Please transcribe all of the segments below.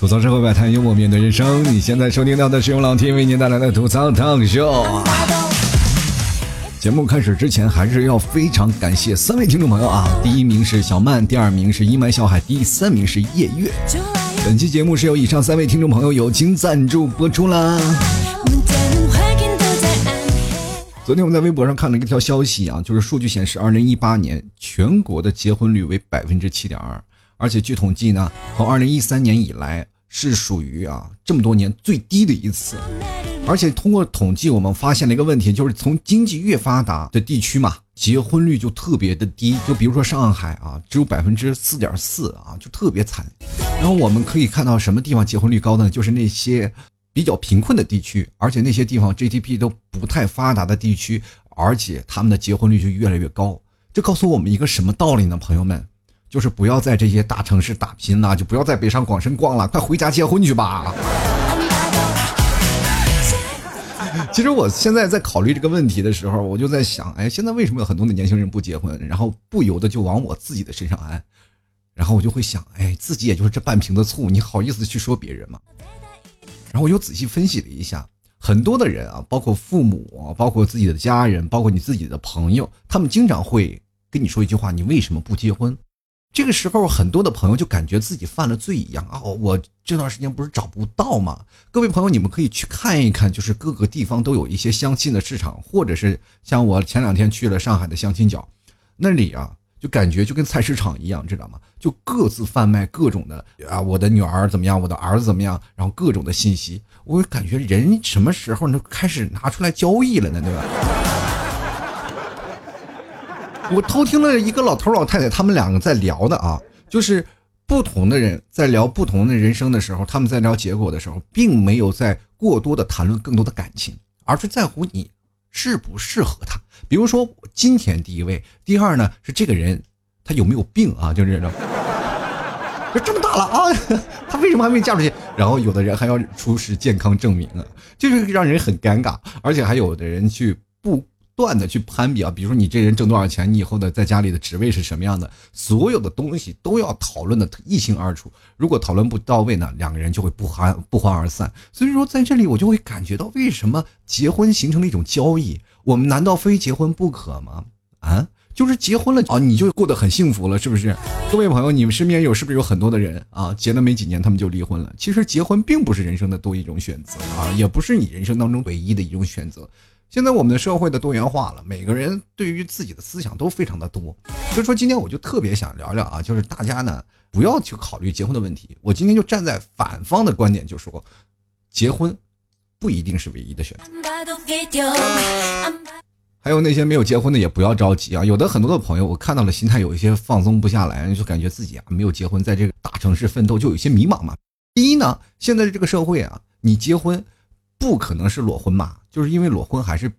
吐槽社会百态，幽默面对人生。你现在收听到的是由老 T 为您带来的吐槽 talk show。节目开始之前，还是要非常感谢三位听众朋友啊！第一名是小曼，第二名是一麦小海，第三名是夜月。本期节目是由以上三位听众朋友友情赞助播出啦。昨天我们在微博上看了一条消息啊，就是数据显示，二零一八年全国的结婚率为百分之七点二，而且据统计呢，从二零一三年以来是属于啊这么多年最低的一次。而且通过统计，我们发现了一个问题，就是从经济越发达的地区嘛，结婚率就特别的低。就比如说上海啊，只有百分之四点四啊，就特别惨。然后我们可以看到什么地方结婚率高呢？就是那些比较贫困的地区，而且那些地方 GDP 都不太发达的地区，而且他们的结婚率就越来越高。这告诉我们一个什么道理呢？朋友们，就是不要在这些大城市打拼了，就不要在北上广深逛了，快回家结婚去吧。其实我现在在考虑这个问题的时候，我就在想，哎，现在为什么有很多的年轻人不结婚，然后不由得就往我自己的身上安，然后我就会想，哎，自己也就是这半瓶子醋，你好意思去说别人吗？然后我又仔细分析了一下，很多的人啊，包括父母，包括自己的家人，包括你自己的朋友，他们经常会跟你说一句话：你为什么不结婚？这个时候，很多的朋友就感觉自己犯了罪一样啊！我这段时间不是找不到吗？各位朋友，你们可以去看一看，就是各个地方都有一些相亲的市场，或者是像我前两天去了上海的相亲角，那里啊，就感觉就跟菜市场一样，知道吗？就各自贩卖各种的啊，我的女儿怎么样，我的儿子怎么样，然后各种的信息，我感觉人什么时候能开始拿出来交易了呢？对吧？我偷听了一个老头老太太他们两个在聊的啊，就是不同的人在聊不同的人生的时候，他们在聊结果的时候，并没有在过多的谈论更多的感情，而是在乎你适不适合他。比如说金钱第一位，第二呢是这个人他有没有病啊？就是这种，就这么大了啊，他为什么还没嫁出去？然后有的人还要出示健康证明啊，就是让人很尴尬，而且还有的人去不。断的去攀比啊，比如说你这人挣多少钱，你以后的在家里的职位是什么样的，所有的东西都要讨论的一清二楚。如果讨论不到位呢，两个人就会不欢不欢而散。所以说，在这里我就会感觉到，为什么结婚形成了一种交易？我们难道非结婚不可吗？啊，就是结婚了啊，你就过得很幸福了，是不是？各位朋友，你们身边有是不是有很多的人啊，结了没几年他们就离婚了？其实结婚并不是人生的多一种选择啊，也不是你人生当中唯一的一种选择。现在我们的社会的多元化了，每个人对于自己的思想都非常的多，所以说今天我就特别想聊聊啊，就是大家呢不要去考虑结婚的问题。我今天就站在反方的观点，就说结婚不一定是唯一的选择。还有那些没有结婚的也不要着急啊，有的很多的朋友我看到了心态有一些放松不下来，就感觉自己啊没有结婚，在这个大城市奋斗就有些迷茫嘛。第一呢，现在的这个社会啊，你结婚。不可能是裸婚嘛？就是因为裸婚还是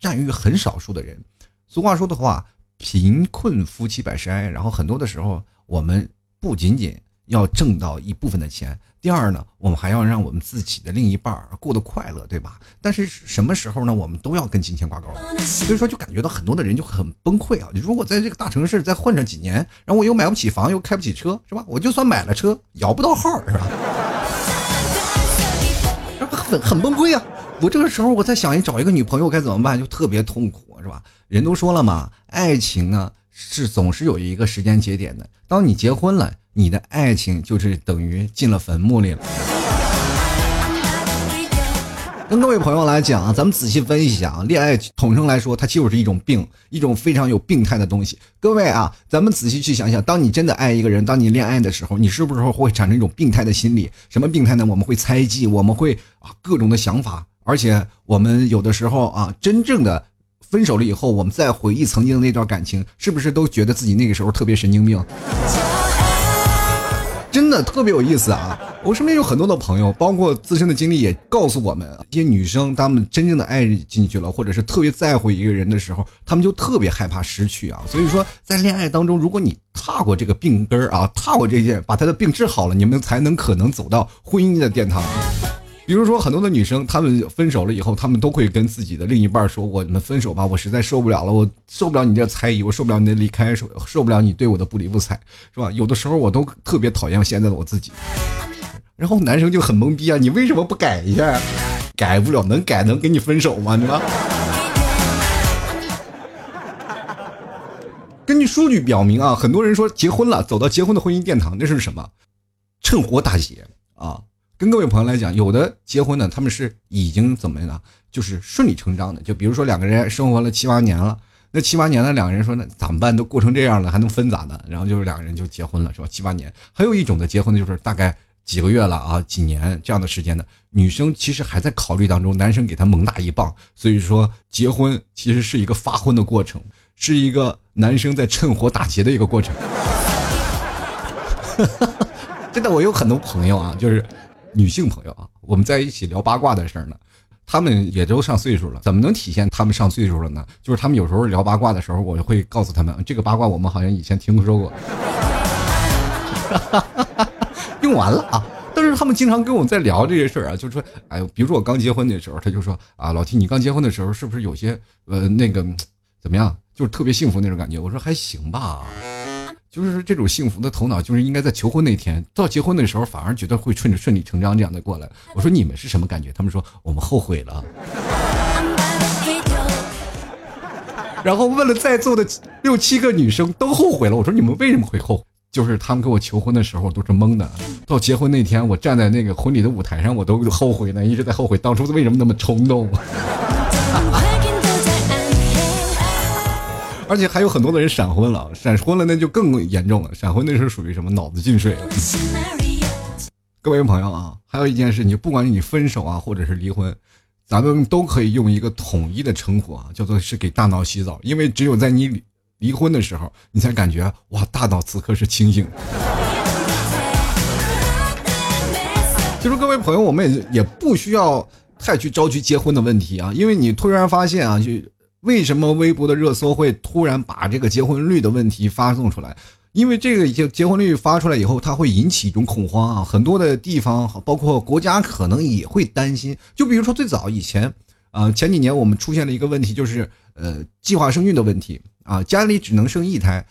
占于很少数的人。俗话说的话，贫困夫妻百事哀。然后很多的时候，我们不仅仅要挣到一部分的钱，第二呢，我们还要让我们自己的另一半过得快乐，对吧？但是什么时候呢？我们都要跟金钱挂钩。所以说，就感觉到很多的人就很崩溃啊！如果在这个大城市再混上几年，然后我又买不起房，又开不起车，是吧？我就算买了车，摇不到号，是吧？很很崩溃啊！我这个时候我在想，找一个女朋友该怎么办？就特别痛苦，是吧？人都说了嘛，爱情啊是总是有一个时间节点的。当你结婚了，你的爱情就是等于进了坟墓里了。跟各位朋友来讲啊，咱们仔细分析一下啊，恋爱统称来说，它就是一种病，一种非常有病态的东西。各位啊，咱们仔细去想想，当你真的爱一个人，当你恋爱的时候，你是不是会产生一种病态的心理？什么病态呢？我们会猜忌，我们会啊各种的想法，而且我们有的时候啊，真正的分手了以后，我们再回忆曾经的那段感情，是不是都觉得自己那个时候特别神经病？真的特别有意思啊！我身边有很多的朋友，包括自身的经历也告诉我们，一些女生她们真正的爱进去了，或者是特别在乎一个人的时候，她们就特别害怕失去啊。所以说，在恋爱当中，如果你踏过这个病根儿啊，踏过这些，把他的病治好了，你们才能可能走到婚姻的殿堂。比如说很多的女生，她们分手了以后，她们都会跟自己的另一半说：“我们分手吧，我实在受不了了，我受不了你这猜疑，我受不了你的离开，受受不了你对我的不理不睬，是吧？”有的时候我都特别讨厌现在的我自己。然后男生就很懵逼啊，你为什么不改一下？改不了，能改能跟你分手吗？对吧？根据数据表明啊，很多人说结婚了，走到结婚的婚姻殿堂，那是什么？趁火打劫啊！跟各位朋友来讲，有的结婚呢，他们是已经怎么样呢？就是顺理成章的。就比如说两个人生活了七八年了，那七八年了，两个人说那咋办？都过成这样了，还能分咋的？然后就是两个人就结婚了，是吧？七八年。还有一种的结婚呢，就是大概几个月了啊，几年这样的时间的，女生其实还在考虑当中，男生给她猛打一棒。所以说，结婚其实是一个发婚的过程，是一个。男生在趁火打劫的一个过程，真的，我有很多朋友啊，就是女性朋友啊，我们在一起聊八卦的事儿呢，他们也都上岁数了，怎么能体现他们上岁数了呢？就是他们有时候聊八卦的时候，我就会告诉他们，这个八卦我们好像以前听说过，用完了啊。但是他们经常跟我在聊这些事儿啊，就说，哎，比如说我刚结婚的时候，他就说啊，老 T，你刚结婚的时候是不是有些呃那个怎么样？就是特别幸福那种感觉，我说还行吧，就是这种幸福的头脑，就是应该在求婚那天，到结婚的时候反而觉得会顺着顺理成章这样的过来。我说你们是什么感觉？他们说我们后悔了。然后问了在座的六七个女生都后悔了。我说你们为什么会后悔？就是他们给我求婚的时候都是懵的，到结婚那天我站在那个婚礼的舞台上，我都后悔呢，一直在后悔当初为什么那么冲动。而且还有很多的人闪婚了，闪婚了那就更严重了。闪婚那是属于什么脑子进水了。各位朋友啊，还有一件事，你不管你分手啊，或者是离婚，咱们都可以用一个统一的称呼啊，叫做是给大脑洗澡。因为只有在你离婚的时候，你才感觉哇，大脑此刻是清醒。其实各位朋友，我们也也不需要太去着急结婚的问题啊，因为你突然发现啊，就。为什么微博的热搜会突然把这个结婚率的问题发送出来？因为这个结结婚率发出来以后，它会引起一种恐慌啊，很多的地方包括国家可能也会担心。就比如说最早以前，啊前几年我们出现了一个问题，就是呃计划生育的问题啊，家里只能生一胎，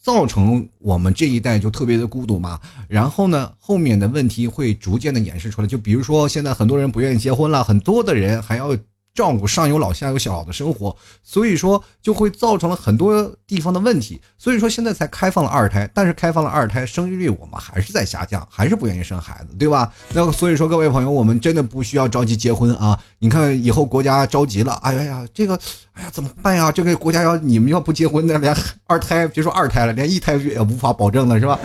造成我们这一代就特别的孤独嘛。然后呢，后面的问题会逐渐的演示出来。就比如说现在很多人不愿意结婚了，很多的人还要。照顾上有老下有小的生活，所以说就会造成了很多地方的问题。所以说现在才开放了二胎，但是开放了二胎，生育率我们还是在下降，还是不愿意生孩子，对吧？那所以说各位朋友，我们真的不需要着急结婚啊！你看以后国家着急了，哎呀呀，这个，哎呀怎么办呀？这个国家要你们要不结婚那，连二胎别说二胎了，连一胎也无法保证了，是吧？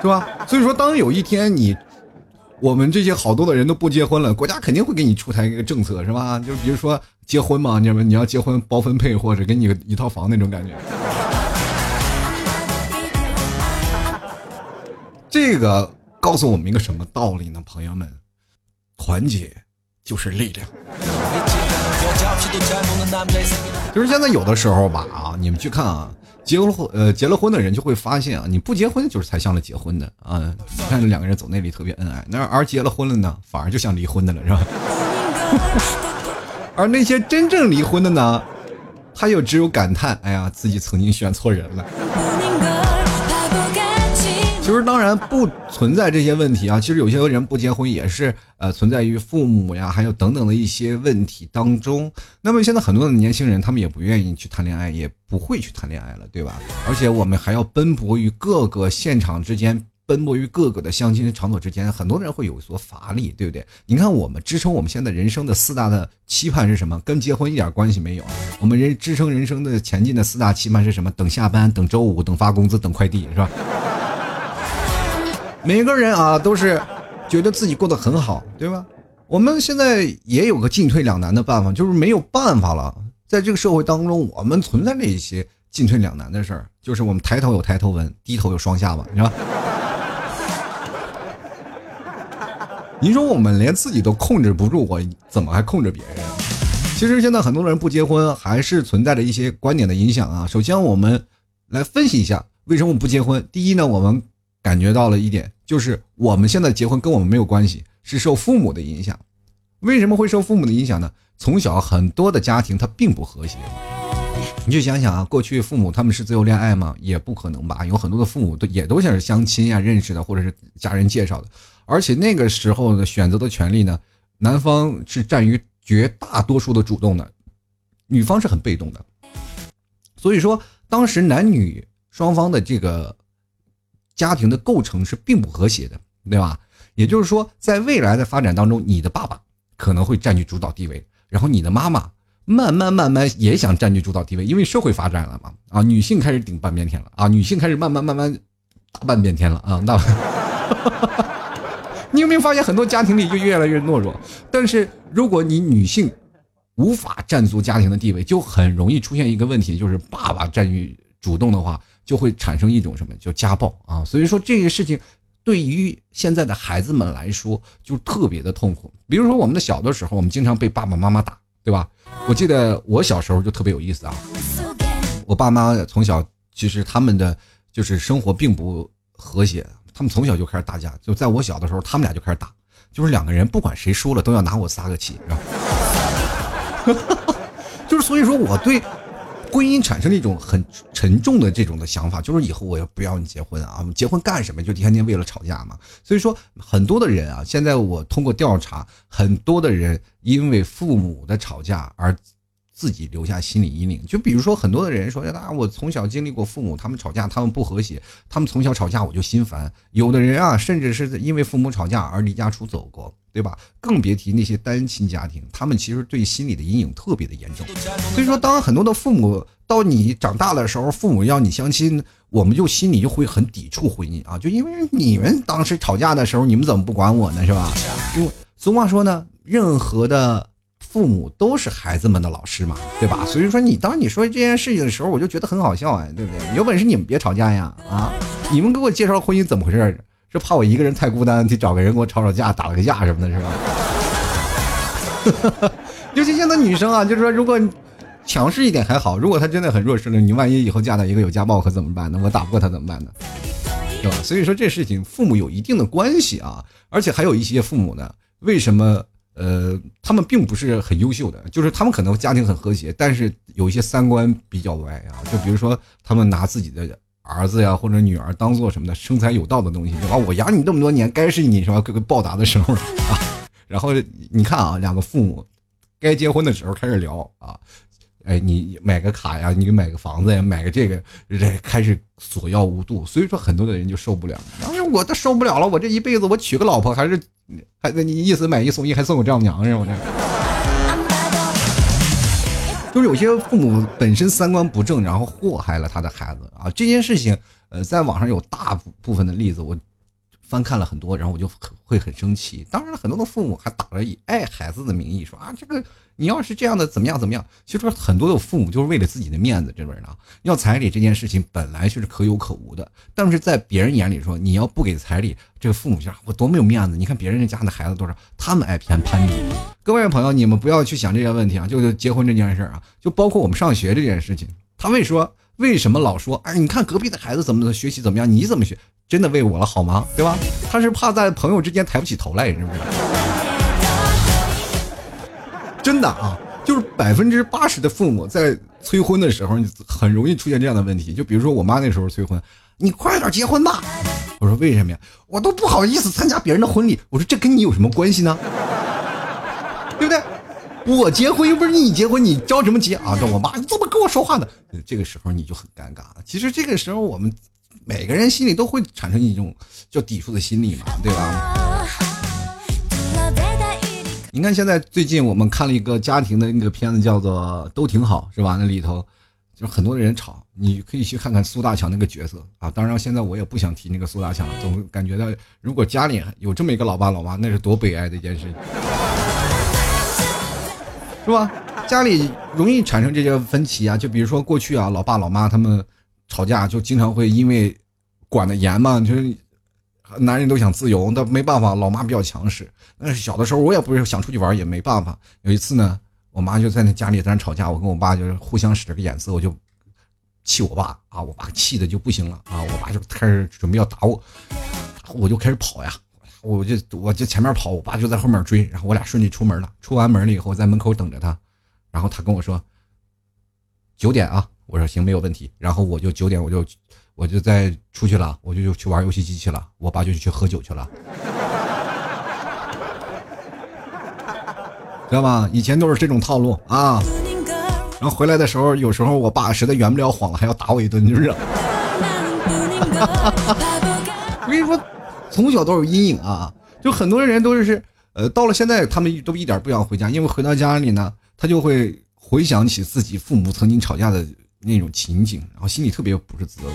是吧？所以说当有一天你。我们这些好多的人都不结婚了，国家肯定会给你出台一个政策，是吧？就比如说结婚嘛，你们你要结婚包分配，或者给你一套房那种感觉。这个告诉我们一个什么道理呢，朋友们？团结就是力量。就是现在有的时候吧，啊，你们去看啊。结了婚，呃，结了婚的人就会发现啊，你不结婚就是才像了结婚的啊。你看两个人走那里特别恩爱，那而结了婚了呢，反而就像离婚的了，是吧？而那些真正离婚的呢，他又只有感叹：哎呀，自己曾经选错人了。其实当然不存在这些问题啊。其实有些人不结婚也是呃存在于父母呀，还有等等的一些问题当中。那么现在很多的年轻人他们也不愿意去谈恋爱，也不会去谈恋爱了，对吧？而且我们还要奔波于各个现场之间，奔波于各个的相亲场所之间，很多人会有所乏力，对不对？你看我们支撑我们现在人生的四大的期盼是什么？跟结婚一点关系没有。我们人支撑人生的前进的四大期盼是什么？等下班，等周五，等发工资，等快递，是吧？每个人啊，都是觉得自己过得很好，对吧？我们现在也有个进退两难的办法，就是没有办法了。在这个社会当中，我们存在着一些进退两难的事儿，就是我们抬头有抬头纹，低头有双下巴，是吧？你说我们连自己都控制不住，我怎么还控制别人？其实现在很多人不结婚，还是存在着一些观点的影响啊。首先，我们来分析一下为什么不结婚。第一呢，我们。感觉到了一点，就是我们现在结婚跟我们没有关系，是受父母的影响。为什么会受父母的影响呢？从小很多的家庭它并不和谐。你就想想啊，过去父母他们是自由恋爱吗？也不可能吧。有很多的父母都也都像是相亲呀认识的，或者是家人介绍的。而且那个时候的选择的权利呢，男方是占于绝大多数的主动的，女方是很被动的。所以说，当时男女双方的这个家庭的构成是并不和谐的，对吧？也就是说，在未来的发展当中，你的爸爸可能会占据主导地位，然后你的妈妈。慢慢慢慢也想占据主导地位，因为社会发展了嘛，啊，女性开始顶半边天了啊，女性开始慢慢慢慢大半边天了啊，那，你有没有发现很多家庭里就越来越懦弱？但是如果你女性无法占足家庭的地位，就很容易出现一个问题，就是爸爸占据主动的话，就会产生一种什么叫家暴啊。所以说这个事情对于现在的孩子们来说就特别的痛苦。比如说我们的小的时候，我们经常被爸爸妈妈打，对吧？我记得我小时候就特别有意思啊，我爸妈从小其实他们的就是生活并不和谐，他们从小就开始打架，就在我小的时候，他们俩就开始打，就是两个人不管谁输了都要拿我撒个气，就是所以说我对。婚姻产生了一种很沉重的这种的想法，就是以后我要不要你结婚啊？结婚干什么？就天天为了吵架嘛。所以说，很多的人啊，现在我通过调查，很多的人因为父母的吵架而。自己留下心理阴影，就比如说很多的人说，啊，我从小经历过父母他们吵架，他们不和谐，他们从小吵架我就心烦。有的人啊，甚至是因为父母吵架而离家出走过，对吧？更别提那些单亲家庭，他们其实对心理的阴影特别的严重。所以说，当很多的父母到你长大的时候，父母要你相亲，我们就心里就会很抵触婚姻啊，就因为你们当时吵架的时候，你们怎么不管我呢？是吧？因为俗话说呢，任何的。父母都是孩子们的老师嘛，对吧？所以说你当你说这件事情的时候，我就觉得很好笑哎，对不对？有本事你们别吵架呀！啊，你们给我介绍婚姻怎么回事？是怕我一个人太孤单，去找个人给我吵吵架，打个架什么的，是吧？尤其现在女生啊，就是说，如果强势一点还好，如果她真的很弱势了，你万一以后嫁到一个有家暴可怎么办呢？我打不过她怎么办呢？对吧？所以说这事情父母有一定的关系啊，而且还有一些父母呢，为什么？呃，他们并不是很优秀的，就是他们可能家庭很和谐，但是有一些三观比较歪啊。就比如说，他们拿自己的儿子呀或者女儿当做什么的生财有道的东西，对吧，我养你这么多年，该是你什么报答的时候了 啊。然后你看啊，两个父母该结婚的时候开始聊啊。哎，你买个卡呀，你给买个房子呀，买个这个，这开始索要无度，所以说很多的人就受不了。哎我都受不了了，我这一辈子我娶个老婆还是，还你意思买一送一，还送我丈母娘是吗？这，就是有些父母本身三观不正，然后祸害了他的孩子啊。这件事情，呃，在网上有大部分的例子，我翻看了很多，然后我就会很生气。当然，很多的父母还打着以爱孩子的名义说啊，这个。你要是这样的怎么样怎么样？其实很多的父母就是为了自己的面子，这边呢要彩礼这件事情本来就是可有可无的，但是在别人眼里说你要不给彩礼，这个父母就我多没有面子。你看别人家的孩子多少，他们爱偏攀比。各位朋友，你们不要去想这些问题啊，就结婚这件事啊，就包括我们上学这件事情。他为说为什么老说哎，你看隔壁的孩子怎么学习怎么样，你怎么学？真的为我了好吗？对吧？他是怕在朋友之间抬不起头来，是不是？真的啊，就是百分之八十的父母在催婚的时候，你很容易出现这样的问题。就比如说我妈那时候催婚，你快点结婚吧。我说为什么呀？我都不好意思参加别人的婚礼。我说这跟你有什么关系呢？对不对？我结婚又不是你结婚，你着什么急啊？这我妈你怎么跟我说话呢？这个时候你就很尴尬。其实这个时候我们每个人心里都会产生一种叫抵触的心理嘛，对吧？你看，现在最近我们看了一个家庭的那个片子，叫做《都挺好》，是吧？那里头就很多人吵，你可以去看看苏大强那个角色啊。当然，现在我也不想提那个苏大强，总感觉到如果家里有这么一个老爸老妈，那是多悲哀的一件事，是吧？家里容易产生这些分歧啊，就比如说过去啊，老爸老妈他们吵架，就经常会因为管的严嘛，就是。男人都想自由，那没办法，老妈比较强势。那小的时候，我也不是想出去玩，也没办法。有一次呢，我妈就在那家里在那吵架，我跟我爸就是互相使了个眼色，我就气我爸啊，我爸气的就不行了啊，我爸就开始准备要打我，我就开始跑呀，我就我就前面跑，我爸就在后面追，然后我俩顺利出门了。出完门了以后，在门口等着他，然后他跟我说九点啊，我说行没有问题，然后我就九点我就我就再出去了，我就又去玩游戏机去了，我爸就去喝酒去了。知道吗？以前都是这种套路啊。然后回来的时候，有时候我爸实在圆不了谎了，还要打我一顿，就是。我跟你说，从小都有阴影啊。就很多人都是，呃，到了现在，他们都一点不想回家，因为回到家里呢，他就会回想起自己父母曾经吵架的那种情景，然后心里特别不是滋味。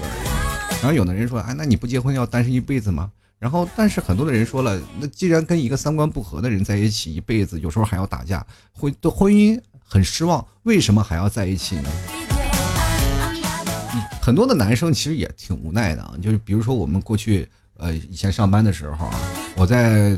然后有的人说，哎，那你不结婚要单身一辈子吗？然后，但是很多的人说了，那既然跟一个三观不合的人在一起一辈子，有时候还要打架，婚对婚姻很失望，为什么还要在一起呢？很多的男生其实也挺无奈的，就是比如说我们过去呃以前上班的时候啊，我在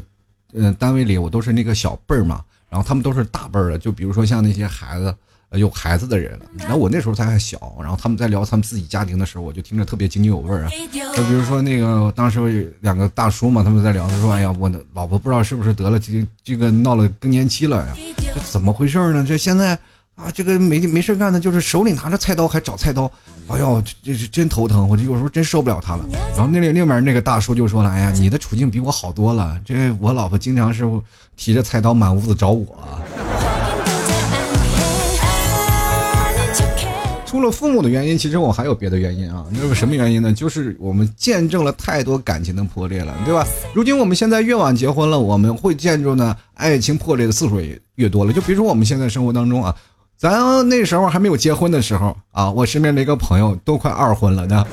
嗯单位里我都是那个小辈儿嘛，然后他们都是大辈儿的，就比如说像那些孩子。有孩子的人，然后我那时候他还小，然后他们在聊他们自己家庭的时候，我就听着特别津津有味儿啊。就比如说那个当时两个大叔嘛，他们在聊，他说：“哎呀，我的老婆不知道是不是得了这这个闹了更年期了呀？这怎么回事呢？这现在啊，这个没没事干的，就是手里拿着菜刀还找菜刀，哎呦，这是真头疼，我就有时候真受不了他了。然后那另另面那个大叔就说了：，哎呀，你的处境比我好多了，这我老婆经常是提着菜刀满屋子找我。”除了父母的原因，其实我还有别的原因啊。那是什么原因呢？就是我们见证了太多感情的破裂了，对吧？如今我们现在越晚结婚了，我们会见证呢爱情破裂的次数也越多了。就比如说我们现在生活当中啊，咱那时候还没有结婚的时候啊，我身边的一个朋友都快二婚了呢，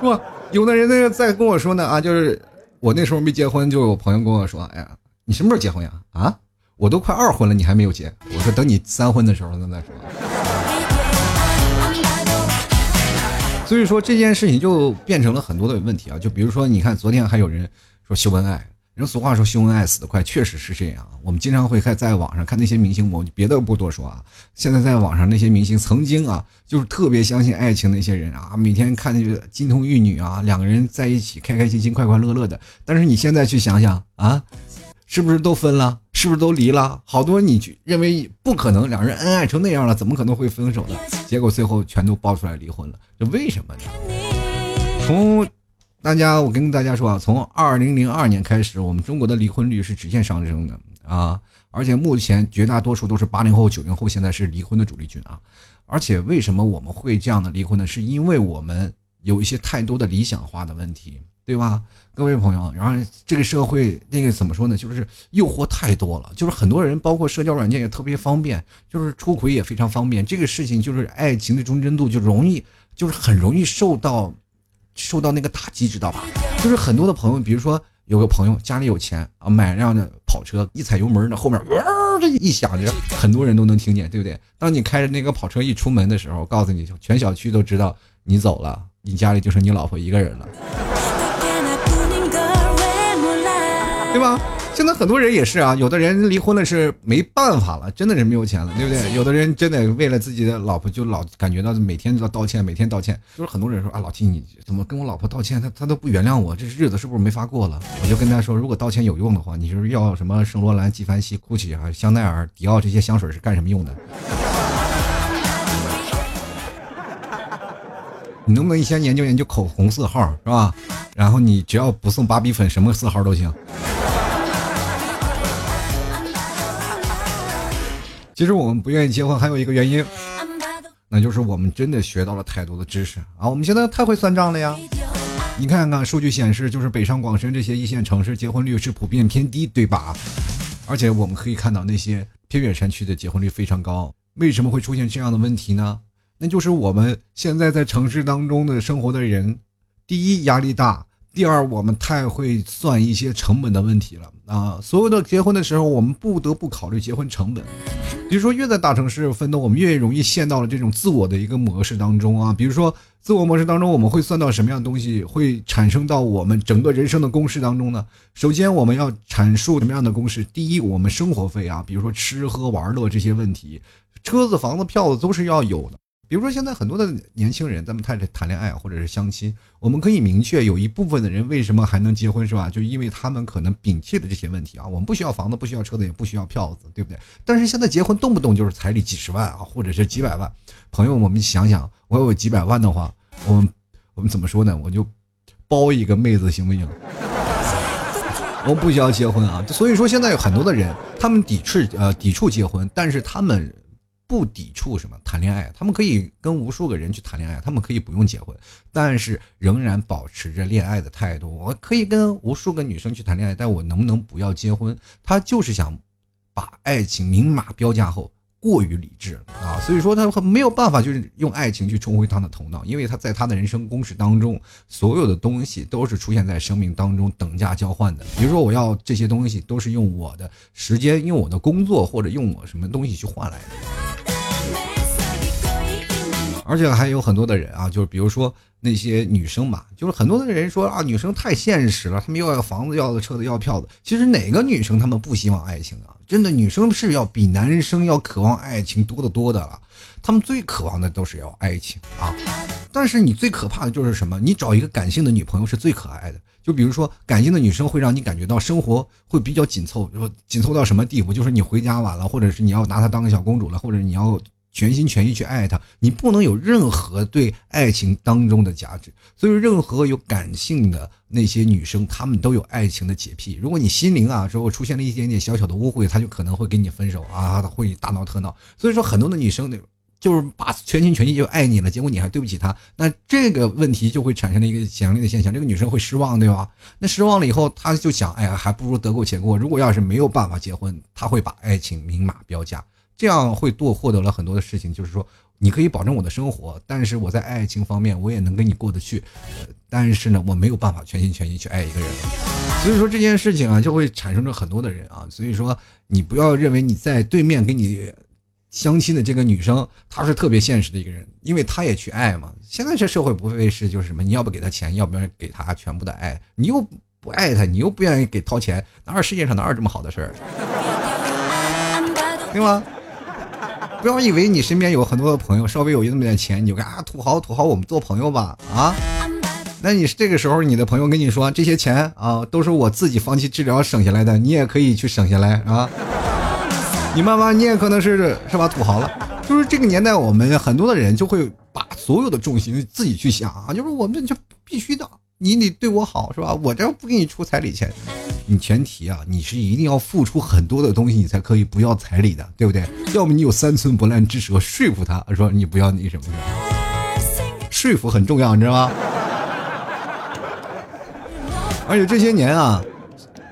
是吧？有的人呢在跟我说呢啊，就是我那时候没结婚，就有朋友跟我说，哎呀，你什么时候结婚呀？啊？我都快二婚了，你还没有结。我说等你三婚的时候再说。所以说这件事情就变成了很多的问题啊，就比如说你看昨天还有人说秀恩爱，人俗话说秀恩爱死得快，确实是这样。我们经常会看在网上看那些明星，我别的不多说啊。现在在网上那些明星曾经啊，就是特别相信爱情那些人啊，每天看那个金童玉女啊，两个人在一起开开心心、快快乐乐的。但是你现在去想想啊。是不是都分了？是不是都离了？好多你认为不可能，两人恩爱成那样了，怎么可能会分手呢？结果最后全都爆出来离婚了，这为什么呢？从大家，我跟大家说啊，从二零零二年开始，我们中国的离婚率是直线上升的啊，而且目前绝大多数都是八零后、九零后，现在是离婚的主力军啊。而且为什么我们会这样的离婚呢？是因为我们有一些太多的理想化的问题。对吧，各位朋友，然后这个社会那个怎么说呢？就是诱惑太多了，就是很多人，包括社交软件也特别方便，就是出轨也非常方便。这个事情就是爱情的忠贞度就容易，就是很容易受到受到那个打击，知道吧？就是很多的朋友，比如说有个朋友家里有钱啊，买辆的跑车，一踩油门呢，后面哇这一响着，很多人都能听见，对不对？当你开着那个跑车一出门的时候，告诉你，全小区都知道你走了，你家里就剩你老婆一个人了。对吧？现在很多人也是啊，有的人离婚了是没办法了，真的是没有钱了，对不对？有的人真的为了自己的老婆，就老感觉到每天都要道歉，每天道歉。就是很多人说啊，老提你怎么跟我老婆道歉，她她都不原谅我，这日子是不是没法过了？我就跟他说，如果道歉有用的话，你就是要什么圣罗兰、纪梵希、GUCCI 啊、香奈儿、迪奥这些香水是干什么用的？你能不能先研究研究口红色号是吧？然后你只要不送芭比粉，什么色号都行。其实我们不愿意结婚还有一个原因，那就是我们真的学到了太多的知识啊！我们现在太会算账了呀！你看看数据显示，就是北上广深这些一线城市结婚率是普遍偏低，对吧？而且我们可以看到那些偏远山区的结婚率非常高。为什么会出现这样的问题呢？那就是我们现在在城市当中的生活的人，第一压力大，第二，我们太会算一些成本的问题了啊！所有的结婚的时候，我们不得不考虑结婚成本。比如说，越在大城市奋斗，我们越容易陷到了这种自我的一个模式当中啊。比如说，自我模式当中，我们会算到什么样的东西会产生到我们整个人生的公式当中呢？首先，我们要阐述什么样的公式？第一，我们生活费啊，比如说吃喝玩乐这些问题，车子、房子、票子都是要有的。比如说，现在很多的年轻人，咱们谈谈恋爱或者是相亲，我们可以明确有一部分的人为什么还能结婚，是吧？就因为他们可能摒弃了这些问题啊。我们不需要房子，不需要车子，也不需要票子，对不对？但是现在结婚动不动就是彩礼几十万啊，或者是几百万。朋友，我们想想，我有几百万的话，我们我们怎么说呢？我就包一个妹子行不行？我不需要结婚啊。所以说，现在有很多的人，他们抵触呃抵触结婚，但是他们。不抵触什么谈恋爱，他们可以跟无数个人去谈恋爱，他们可以不用结婚，但是仍然保持着恋爱的态度。我可以跟无数个女生去谈恋爱，但我能不能不要结婚？他就是想把爱情明码标价后。过于理智啊，所以说他没有办法，就是用爱情去冲回他的头脑，因为他在他的人生公式当中，所有的东西都是出现在生命当中等价交换的。比如说，我要这些东西，都是用我的时间、用我的工作或者用我什么东西去换来的。而且还有很多的人啊，就是比如说那些女生嘛，就是很多的人说啊，女生太现实了，她们又要房子、要车子、要票子。其实哪个女生她们不希望爱情啊？真的，女生是要比男生要渴望爱情多得多的了。她们最渴望的都是要爱情啊。但是你最可怕的就是什么？你找一个感性的女朋友是最可爱的。就比如说，感性的女生会让你感觉到生活会比较紧凑，说紧凑到什么地步？就是你回家晚了，或者是你要拿她当个小公主了，或者你要。全心全意去爱他，你不能有任何对爱情当中的价值。所以，任何有感性的那些女生，她们都有爱情的洁癖。如果你心灵啊，如果出现了一点点小小的误会，她就可能会跟你分手啊，会大闹特闹。所以说，很多的女生呢，就是把全心全意就爱你了，结果你还对不起她，那这个问题就会产生了一个强烈的现象，这个女生会失望，对吧？那失望了以后，她就想，哎呀，还不如得过且过。如果要是没有办法结婚，她会把爱情明码标价。这样会多获得了很多的事情，就是说，你可以保证我的生活，但是我在爱情方面我也能跟你过得去，但是呢，我没有办法全心全意去爱一个人，所以说这件事情啊，就会产生着很多的人啊，所以说你不要认为你在对面跟你相亲的这个女生她是特别现实的一个人，因为她也去爱嘛。现在这社会不会是就是什么，你要不给她钱，要不要给她全部的爱，你又不爱她，你又不愿意给掏钱，哪有世界上哪有这么好的事儿，对吗？不要以为你身边有很多的朋友，稍微有那么点钱，你就啊土豪土豪，我们做朋友吧啊！那你这个时候，你的朋友跟你说这些钱啊，都是我自己放弃治疗省下来的，你也可以去省下来啊！你慢慢你也可能是是吧土豪了。就是这个年代，我们很多的人就会把所有的重心自己去想啊，就是我们就必须的。你得对我好是吧？我这不给你出彩礼钱，你前提啊，你是一定要付出很多的东西，你才可以不要彩礼的，对不对？要么你有三寸不烂之舌，说服他说你不要那什么，说服很重要，你知道吗？而且这些年啊，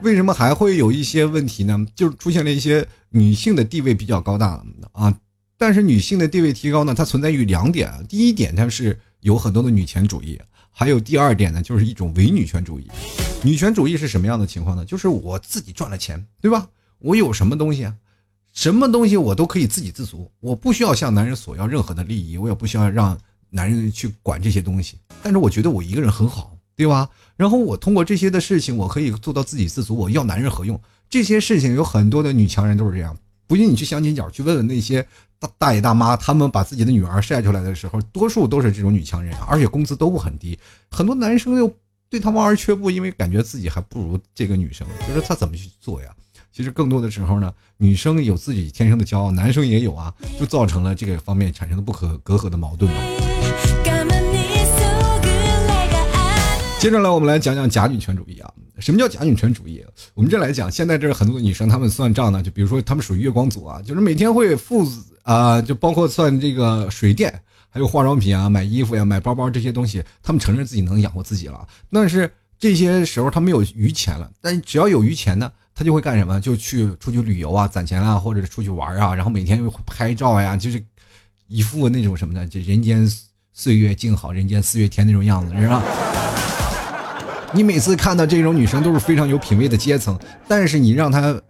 为什么还会有一些问题呢？就是出现了一些女性的地位比较高大啊，但是女性的地位提高呢，它存在于两点，第一点它是有很多的女权主义。还有第二点呢，就是一种伪女权主义。女权主义是什么样的情况呢？就是我自己赚了钱，对吧？我有什么东西啊？什么东西我都可以自给自足，我不需要向男人索要任何的利益，我也不需要让男人去管这些东西。但是我觉得我一个人很好，对吧？然后我通过这些的事情，我可以做到自给自足。我要男人何用？这些事情有很多的女强人都是这样。不信你去相亲角去问问那些。大大爷大妈，他们把自己的女儿晒出来的时候，多数都是这种女强人，而且工资都不很低。很多男生又对他望而却步，因为感觉自己还不如这个女生，就是他怎么去做呀？其实更多的时候呢，女生有自己天生的骄傲，男生也有啊，就造成了这个方面产生的不可隔阂的矛盾嘛。接着来，我们来讲讲假女权主义啊。什么叫假女权主义？我们这来讲，现在这很多女生，她们算账呢，就比如说她们属于月光族啊，就是每天会付啊，就包括算这个水电，还有化妆品啊、买衣服呀、买包包这些东西，她们承认自己能养活自己了。但是这些时候她没有余钱了，但只要有余钱呢，她就会干什么？就去出去旅游啊，攒钱啊，或者是出去玩啊，然后每天会拍照呀，就是一副那种什么的，就人间岁月静好，人间四月天那种样子，是吧？你每次看到这种女生都是非常有品位的阶层，但是你让她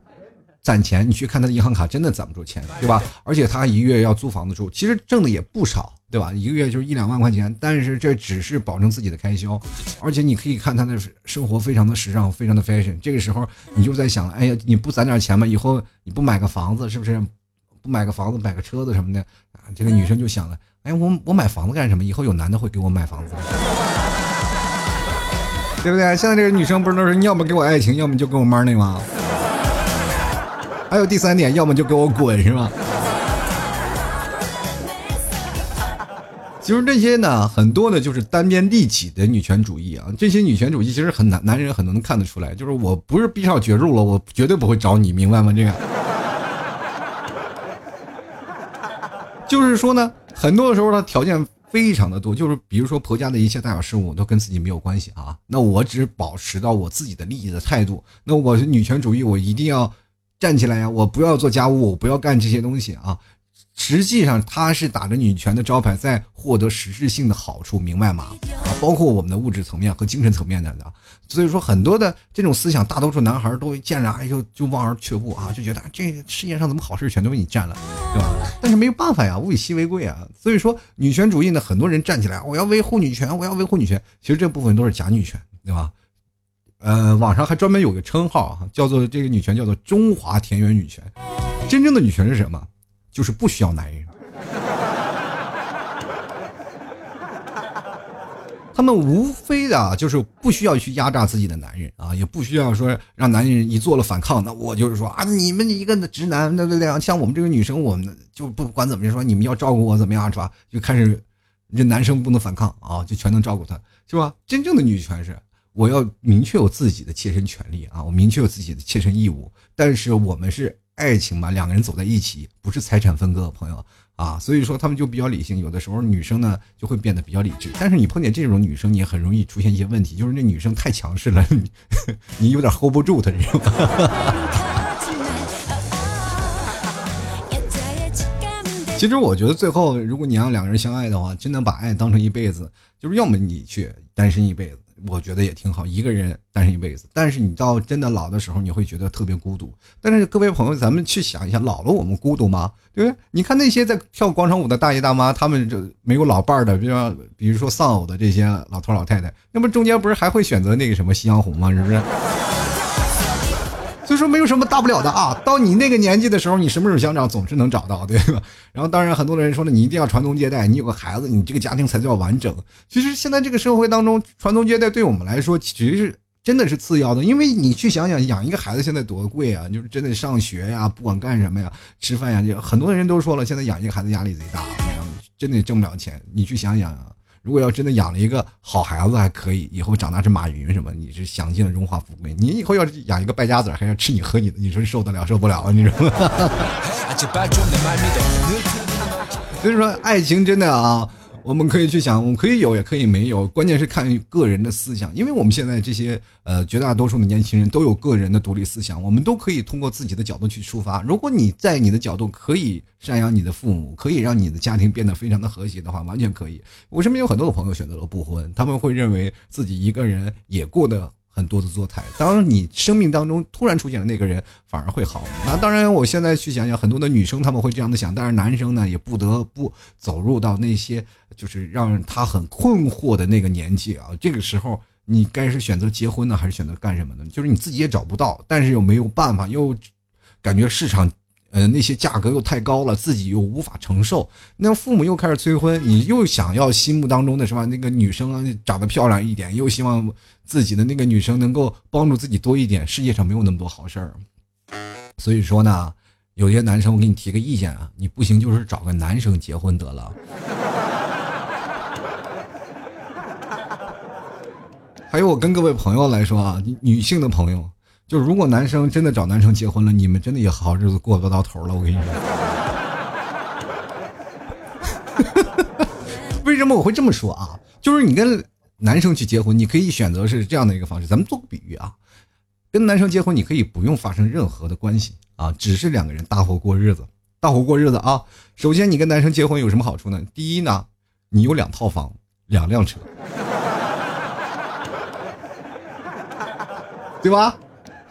攒钱，你去看她的银行卡，真的攒不住钱，对吧？而且她一个月要租房子住，其实挣的也不少，对吧？一个月就是一两万块钱，但是这只是保证自己的开销，而且你可以看她的生活非常的时尚，非常的 fashion。这个时候你就在想了，哎呀，你不攒点钱吗？以后你不买个房子，是不是？不买个房子，买个车子什么的啊？这个女生就想了，哎，我我买房子干什么？以后有男的会给我买房子。对不对？现在这个女生不是都是，要么给我爱情，要么就给我 money 吗？还有第三点，要么就给我滚，是吧？其实这些呢，很多的就是单边利己的女权主义啊。这些女权主义其实很难，男人很能看得出来。就是我不是逼上绝路了，我绝对不会找你，明白吗？这个，就是说呢，很多的时候呢，条件。非常的多，就是比如说婆家的一切大小事务都跟自己没有关系啊，那我只保持到我自己的利益的态度，那我是女权主义，我一定要站起来呀，我不要做家务，我不要干这些东西啊。实际上，他是打着女权的招牌，在获得实质性的好处，明白吗？啊，包括我们的物质层面和精神层面的啊。所以说，很多的这种思想，大多数男孩都见着哎就就望而却步啊，就觉得这世界上怎么好事全都被你占了，对吧？但是没有办法呀，物以稀为贵啊。所以说，女权主义呢，很多人站起来，我要维护女权，我要维护女权，其实这部分都是假女权，对吧？呃，网上还专门有个称号啊，叫做这个女权叫做中华田园女权。真正的女权是什么？就是不需要男人，他们无非的就是不需要去压榨自己的男人啊，也不需要说让男人一做了反抗，那我就是说啊，你们一个直男，对不对？像我们这个女生，我们就不管怎么样说，你们要照顾我怎么样是吧？就开始这男生不能反抗啊，就全能照顾他，是吧？真正的女权是我要明确我自己的切身权利啊，我明确我自己的切身义务，但是我们是。爱情嘛，两个人走在一起，不是财产分割，朋友啊，所以说他们就比较理性。有的时候女生呢就会变得比较理智，但是你碰见这种女生，你很容易出现一些问题，就是那女生太强势了，你有点 hold 不住她，知道吗？其实我觉得最后，如果你让两个人相爱的话，真的把爱当成一辈子，就是要么你去单身一辈子。我觉得也挺好，一个人单身一辈子。但是你到真的老的时候，你会觉得特别孤独。但是各位朋友，咱们去想一下，老了我们孤独吗？对不对？你看那些在跳广场舞的大爷大妈，他们就没有老伴儿的，比如比如说丧偶的这些老头老太太，那么中间不是还会选择那个什么夕阳红吗？是不是？说没有什么大不了的啊，到你那个年纪的时候，你什么时候想找，总是能找到，对吧？然后当然很多人说了，你一定要传宗接代，你有个孩子，你这个家庭才叫完整。其实现在这个社会当中，传宗接代对我们来说，其实是真的是次要的，因为你去想想，养一个孩子现在多贵啊，就是真的上学呀，不管干什么呀，吃饭呀，就很多人都说了，现在养一个孩子压力贼大，真的挣不了钱。你去想想。如果要真的养了一个好孩子还可以，以后长大是马云什么，你是享尽了荣华富贵。你以后要是养一个败家子，还要吃你喝你的，你说受得了受不了啊？你说？所以说，爱情真的啊。我们可以去想，我们可以有，也可以没有，关键是看个人的思想。因为我们现在这些呃绝大多数的年轻人都有个人的独立思想，我们都可以通过自己的角度去出发。如果你在你的角度可以赡养你的父母，可以让你的家庭变得非常的和谐的话，完全可以。我身边有很多的朋友选择了不婚，他们会认为自己一个人也过得。很多的坐台，当你生命当中突然出现了那个人，反而会好。那当然，我现在去想想，很多的女生他们会这样的想，但是男生呢，也不得不走入到那些就是让他很困惑的那个年纪啊。这个时候，你该是选择结婚呢，还是选择干什么呢？就是你自己也找不到，但是又没有办法，又感觉市场。呃，那些价格又太高了，自己又无法承受。那父母又开始催婚，你又想要心目当中的是吧？那个女生长得漂亮一点，又希望自己的那个女生能够帮助自己多一点。世界上没有那么多好事儿，所以说呢，有些男生，我给你提个意见啊，你不行就是找个男生结婚得了。还有，我跟各位朋友来说啊，女性的朋友。就如果男生真的找男生结婚了，你们真的也好日子过不到头了。我跟你说，为什么我会这么说啊？就是你跟男生去结婚，你可以选择是这样的一个方式。咱们做个比喻啊，跟男生结婚，你可以不用发生任何的关系啊，只是两个人大伙过日子，大伙过日子啊。首先，你跟男生结婚有什么好处呢？第一呢，你有两套房，两辆车。对吧？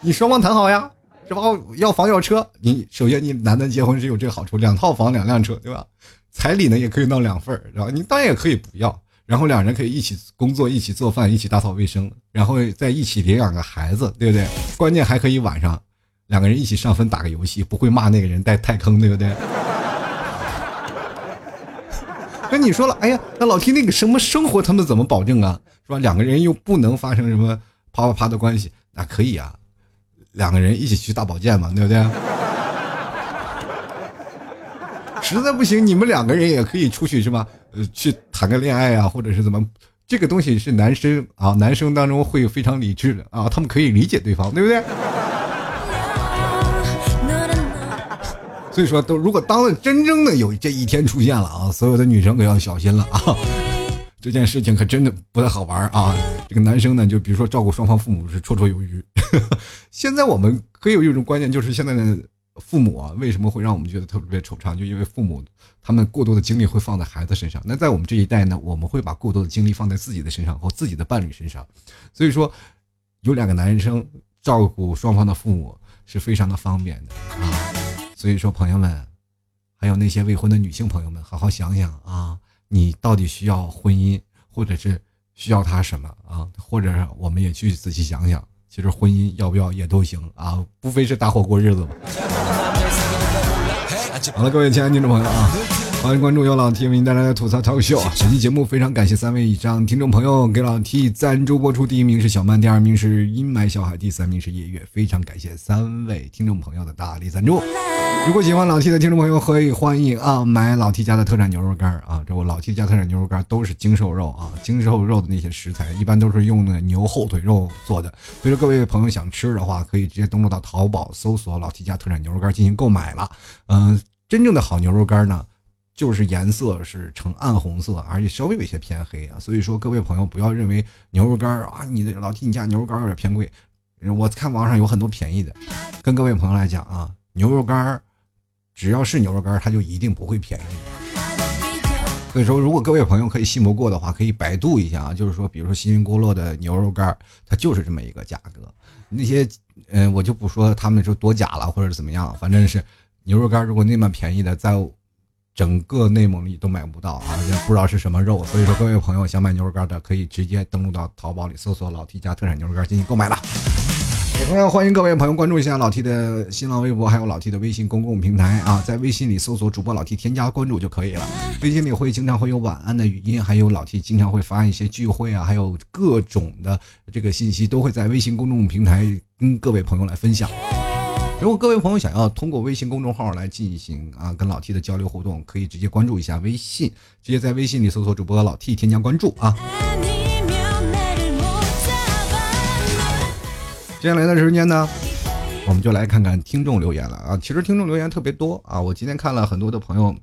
你双方谈好呀，是吧？要房要车，你首先你男的结婚是有这个好处，两套房两辆车，对吧？彩礼呢也可以闹两份儿，然后你当然也可以不要，然后两人可以一起工作，一起做饭，一起打扫卫生，然后再一起领养个孩子，对不对？关键还可以晚上两个人一起上分打个游戏，不会骂那个人带太坑，对不对？跟你说了，哎呀，那老提那个什么生活，他们怎么保证啊？是吧？两个人又不能发生什么啪啪啪的关系，那可以啊，两个人一起去大保健嘛，对不对？实在不行，你们两个人也可以出去，是吧？呃，去谈个恋爱啊，或者是怎么？这个东西是男生啊，男生当中会非常理智的啊，他们可以理解对方，对不对？所以说，都如果当了真正的有这一天出现了啊，所有的女生可要小心了啊！这件事情可真的不太好玩啊！这个男生呢，就比如说照顾双方父母是绰绰有余。现在我们可以有一种观念，就是现在的父母啊，为什么会让我们觉得特别惆怅？就因为父母他们过多的精力会放在孩子身上。那在我们这一代呢，我们会把过多的精力放在自己的身上和自己的伴侣身上。所以说，有两个男生照顾双方的父母是非常的方便的啊。所以说，朋友们，还有那些未婚的女性朋友们，好好想想啊，你到底需要婚姻，或者是需要他什么啊？或者我们也去仔细想想，其实婚姻要不要也都行啊，不非是搭伙过日子嘛？好了，各位亲爱的听众朋友啊。欢迎关注由老 T 为您带来的吐槽 talk show。本期节目非常感谢三位以上听众朋友给老 T 赞助播出。第一名是小曼，第二名是阴霾小海，第三名是夜月。非常感谢三位听众朋友的大力赞助。如果喜欢老 T 的听众朋友，可以欢迎啊买老 T 家的特产牛肉干啊！这我老 T 家特产牛肉干都是精瘦肉啊，精瘦肉的那些食材一般都是用的牛后腿肉做的。所以说各位朋友想吃的话，可以直接登录到淘宝搜索老 T 家特产牛肉干进行购买了。嗯，真正的好牛肉干呢？就是颜色是呈暗红色，而且稍微有些偏黑啊，所以说各位朋友不要认为牛肉干啊，你的老 T 你家牛肉干有点偏贵，我看网上有很多便宜的，跟各位朋友来讲啊，牛肉干只要是牛肉干，它就一定不会便宜。所以说，如果各位朋友可以信不过的话，可以百度一下啊，就是说，比如说新云锅烙的牛肉干，它就是这么一个价格。那些嗯，我就不说他们说多假了或者怎么样，反正是牛肉干如果那么便宜的，在。整个内蒙里都买不到啊，也不知道是什么肉，所以说各位朋友想买牛肉干的，可以直接登录到淘宝里搜索“老 T 家特产牛肉干”进行购买了。也同样欢迎各位朋友关注一下老 T 的新浪微博，还有老 T 的微信公共平台啊，在微信里搜索主播老 T 添加关注就可以了。微信里会经常会有晚安的语音，还有老 T 经常会发一些聚会啊，还有各种的这个信息，都会在微信公众平台跟各位朋友来分享。如果各位朋友想要通过微信公众号来进行啊跟老 T 的交流互动，可以直接关注一下微信，直接在微信里搜索主播老 T 添加关注啊。接下来的时间呢，我们就来看看听众留言了啊。其实听众留言特别多啊，我今天看了很多的朋友，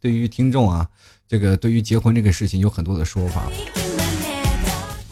对于听众啊，这个对于结婚这个事情有很多的说法，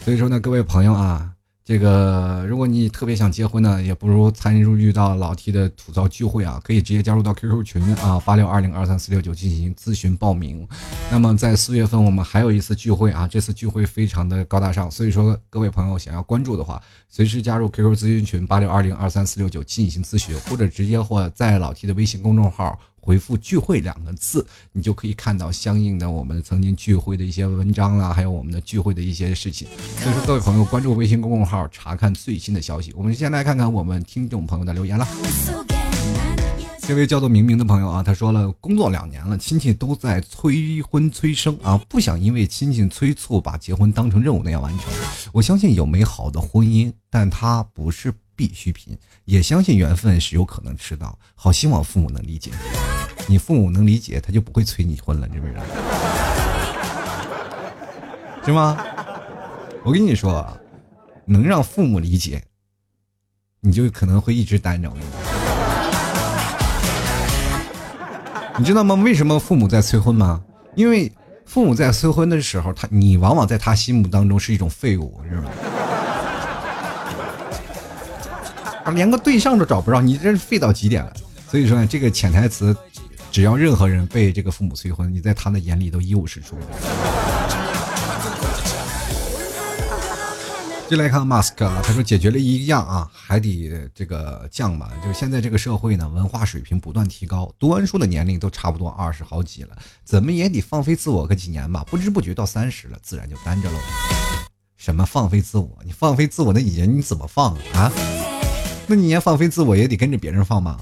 所以说呢，各位朋友啊。这个，如果你特别想结婚呢，也不如参与遇到老 T 的吐槽聚会啊，可以直接加入到 QQ 群啊，八六二零二三四六九进行咨询报名。那么在四月份我们还有一次聚会啊，这次聚会非常的高大上，所以说各位朋友想要关注的话，随时加入 QQ 咨询群八六二零二三四六九进行咨询，或者直接或在老 T 的微信公众号。回复“聚会”两个字，你就可以看到相应的我们曾经聚会的一些文章啦，还有我们的聚会的一些事情。所以说，各位朋友关注微信公众号，查看最新的消息。我们先来看看我们听众朋友的留言了。这位叫做明明的朋友啊，他说了，工作两年了，亲戚都在催婚催生啊，不想因为亲戚催促把结婚当成任务那样完成。我相信有美好的婚姻，但它不是。必需品，也相信缘分是有可能迟到。好希望父母能理解，你父母能理解，他就不会催你婚了，知不知道？是吗？我跟你说，啊能让父母理解，你就可能会一直单着。你知道吗？为什么父母在催婚吗？因为父母在催婚的时候，他你往往在他心目当中是一种废物，知道吗连个对象都找不着，你这是废到极点了。所以说呢，这个潜台词，只要任何人被这个父母催婚，你在他的眼里都一无是处。就来看 Mask 啊，他说解决了一样啊，还得这个降嘛。就是现在这个社会呢，文化水平不断提高，读完书的年龄都差不多二十好几了，怎么也得放飞自我个几年吧。不知不觉到三十了，自然就单着了。什么放飞自我？你放飞自我那人你怎么放啊？那你连放飞自我也得跟着别人放嘛？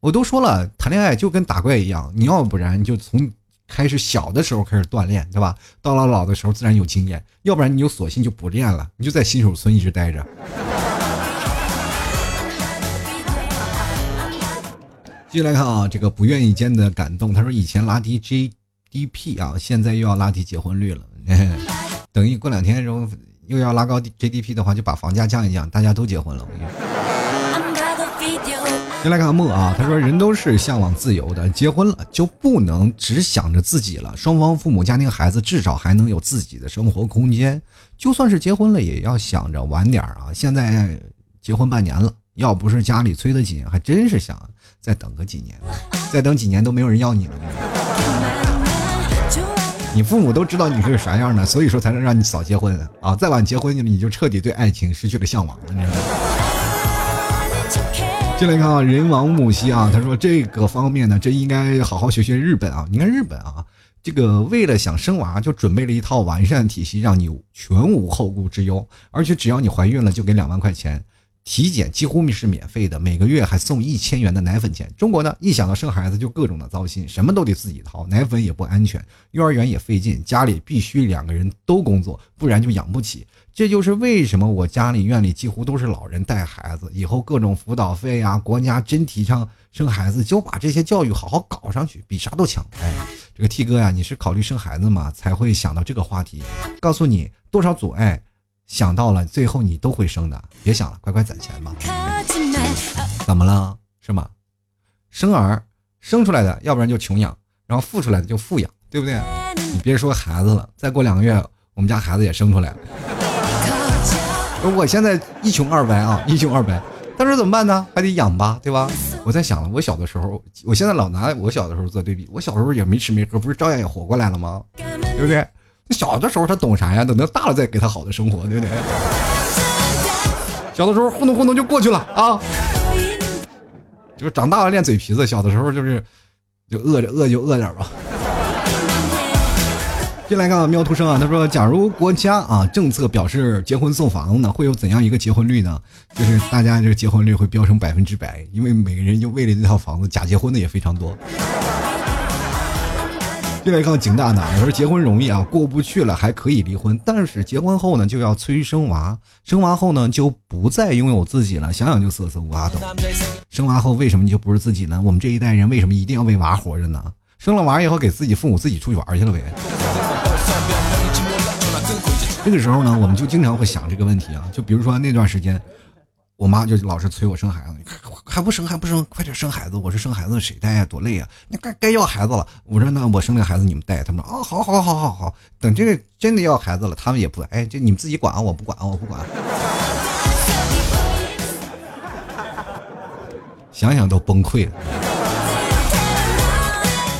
我都说了，谈恋爱就跟打怪一样，你要不然就从。开始小的时候开始锻炼，对吧？到了老的时候自然有经验，要不然你就索性就不练了，你就在新手村一直待着。继续来看啊，这个不愿意间的感动，他说以前拉低 GDP 啊，现在又要拉低结婚率了。等于过两天然后又要拉高 GDP 的话，就把房价降一降，大家都结婚了。先来看莫啊，他说人都是向往自由的，结婚了就不能只想着自己了。双方父母、家庭、孩子至少还能有自己的生活空间。就算是结婚了，也要想着晚点啊。现在结婚半年了，要不是家里催得紧，还真是想再等个几年。再等几年都没有人要你了。你父母都知道你是啥样的，所以说才能让你早结婚啊。再晚结婚，你就彻底对爱情失去了向往了，你知道吗？进来看啊，人王木兮啊，他说这个方面呢，真应该好好学学日本啊。你看日本啊，这个为了想生娃，就准备了一套完善体系，让你全无后顾之忧，而且只要你怀孕了，就给两万块钱。体检几乎是免费的，每个月还送一千元的奶粉钱。中国呢，一想到生孩子就各种的糟心，什么都得自己掏，奶粉也不安全，幼儿园也费劲，家里必须两个人都工作，不然就养不起。这就是为什么我家里院里几乎都是老人带孩子。以后各种辅导费啊，国家真提倡生孩子，就把这些教育好好搞上去，比啥都强。哎，这个 T 哥呀，你是考虑生孩子吗？才会想到这个话题？告诉你多少阻碍。想到了，最后你都会生的，别想了，乖乖攒钱吧。怎么了？是吗？生儿生出来的，要不然就穷养，然后富出来的就富养，对不对？你别说孩子了，再过两个月，我们家孩子也生出来了。我现在一穷二白啊，一穷二白，但是怎么办呢？还得养吧，对吧？我在想了，我小的时候，我现在老拿我小的时候做对比，我小时候也没吃没喝，不是照样也活过来了吗？对不对？小的时候他懂啥呀？等到大了再给他好的生活，对不对？小的时候糊弄糊弄就过去了啊，就是长大了练嘴皮子。小的时候就是就饿着饿就饿点吧。进来看喵图生啊，他说：“假如国家啊政策表示结婚送房子呢，会有怎样一个结婚率呢？就是大家这个结婚率会飙升百分之百，因为每个人就为了那套房子假结婚的也非常多。”进来看景大呢，我说结婚容易啊，过不去了还可以离婚，但是结婚后呢就要催生娃，生娃后呢就不再拥有自己了，想想就瑟瑟发抖。生娃后为什么就不是自己呢？我们这一代人为什么一定要为娃活着呢？生了娃以后给自己父母自己出去玩去了呗。这个时候呢，我们就经常会想这个问题啊，就比如说那段时间。我妈就老是催我生孩子，还不生还不生，快点生孩子！我说生孩子谁带呀？多累呀！那该该要孩子了。我说那我生个孩子你们带。他们说啊，好好好好好。等这个真的要孩子了，他们也不哎，就你们自己管啊，我不管，我不管。想想都崩溃了。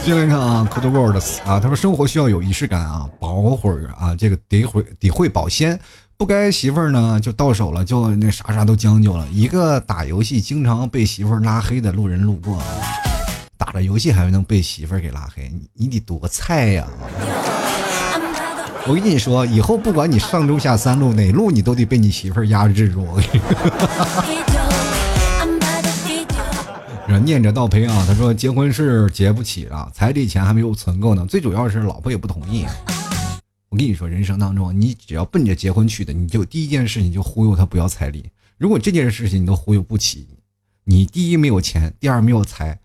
进来看啊，Cold Words 啊，他说生活需要有仪式感啊，保会儿啊，这个得会得会保鲜。不该媳妇儿呢，就到手了，就那啥啥都将就了。一个打游戏经常被媳妇儿拉黑的路人路过，打着游戏还能被媳妇儿给拉黑，你你得多菜呀！我跟你说，以后不管你上中下三路哪路，你都得被你媳妇儿压制住。念着倒赔啊，他说结婚是结不起了，彩礼钱还没有存够呢，最主要是老婆也不同意。我跟你说，人生当中，你只要奔着结婚去的，你就第一件事你就忽悠他不要彩礼。如果这件事情你都忽悠不起，你第一没有钱，第二没有财，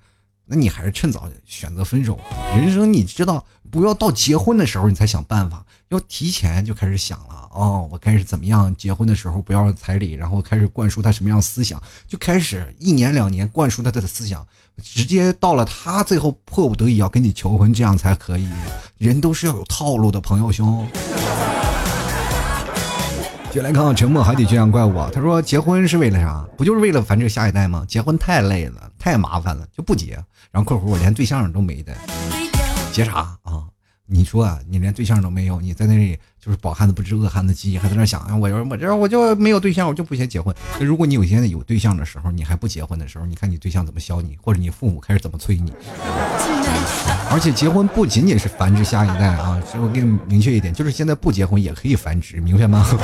那你还是趁早选择分手。人生你知道，不要到结婚的时候你才想办法，要提前就开始想了。哦，我开始怎么样？结婚的时候不要彩礼，然后开始灌输他什么样思想，就开始一年两年灌输他的思想。直接到了他最后迫不得已要跟你求婚，这样才可以。人都是要有套路的，朋友兄。就来看看沉默海底倔强怪物啊，他说结婚是为了啥？不就是为了繁殖下一代吗？结婚太累了，太麻烦了，就不结。然后括弧我连对象都没的，结啥？你说啊，你连对象都没有，你在那里就是饱汉子不知饿汉子饥，还在那想啊，我我这我就没有对象，我就不想结婚。那如果你有现在有对象的时候，你还不结婚的时候，你看你对象怎么削你，或者你父母开始怎么催你。而且结婚不仅仅是繁殖下一代啊，我给你明确一点，就是现在不结婚也可以繁殖，明白吗？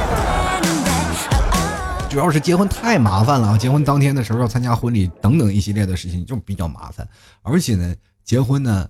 主要是结婚太麻烦了啊！结婚当天的时候要参加婚礼等等一系列的事情就比较麻烦，而且呢，结婚呢，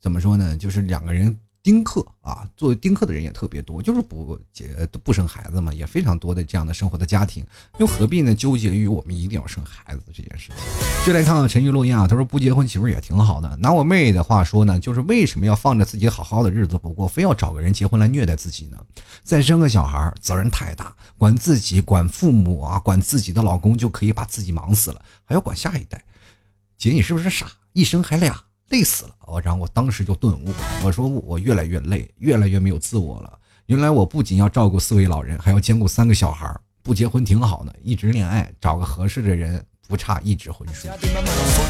怎么说呢，就是两个人。丁克啊，作为丁克的人也特别多，就是不结不生孩子嘛，也非常多的这样的生活的家庭，又何必呢？纠结于我们一定要生孩子这件事情。就来看看陈玉落雁啊，他说不结婚其实也挺好的。拿我妹的话说呢，就是为什么要放着自己好好的日子不过，非要找个人结婚来虐待自己呢？再生个小孩责任太大，管自己、管父母啊、管自己的老公就可以把自己忙死了，还要管下一代。姐，你是不是傻？一生还俩？累死了，然后我当时就顿悟，我说我越来越累，越来越没有自我了。原来我不仅要照顾四位老人，还要兼顾三个小孩不结婚挺好的，一直恋爱，找个合适的人不差一纸婚书。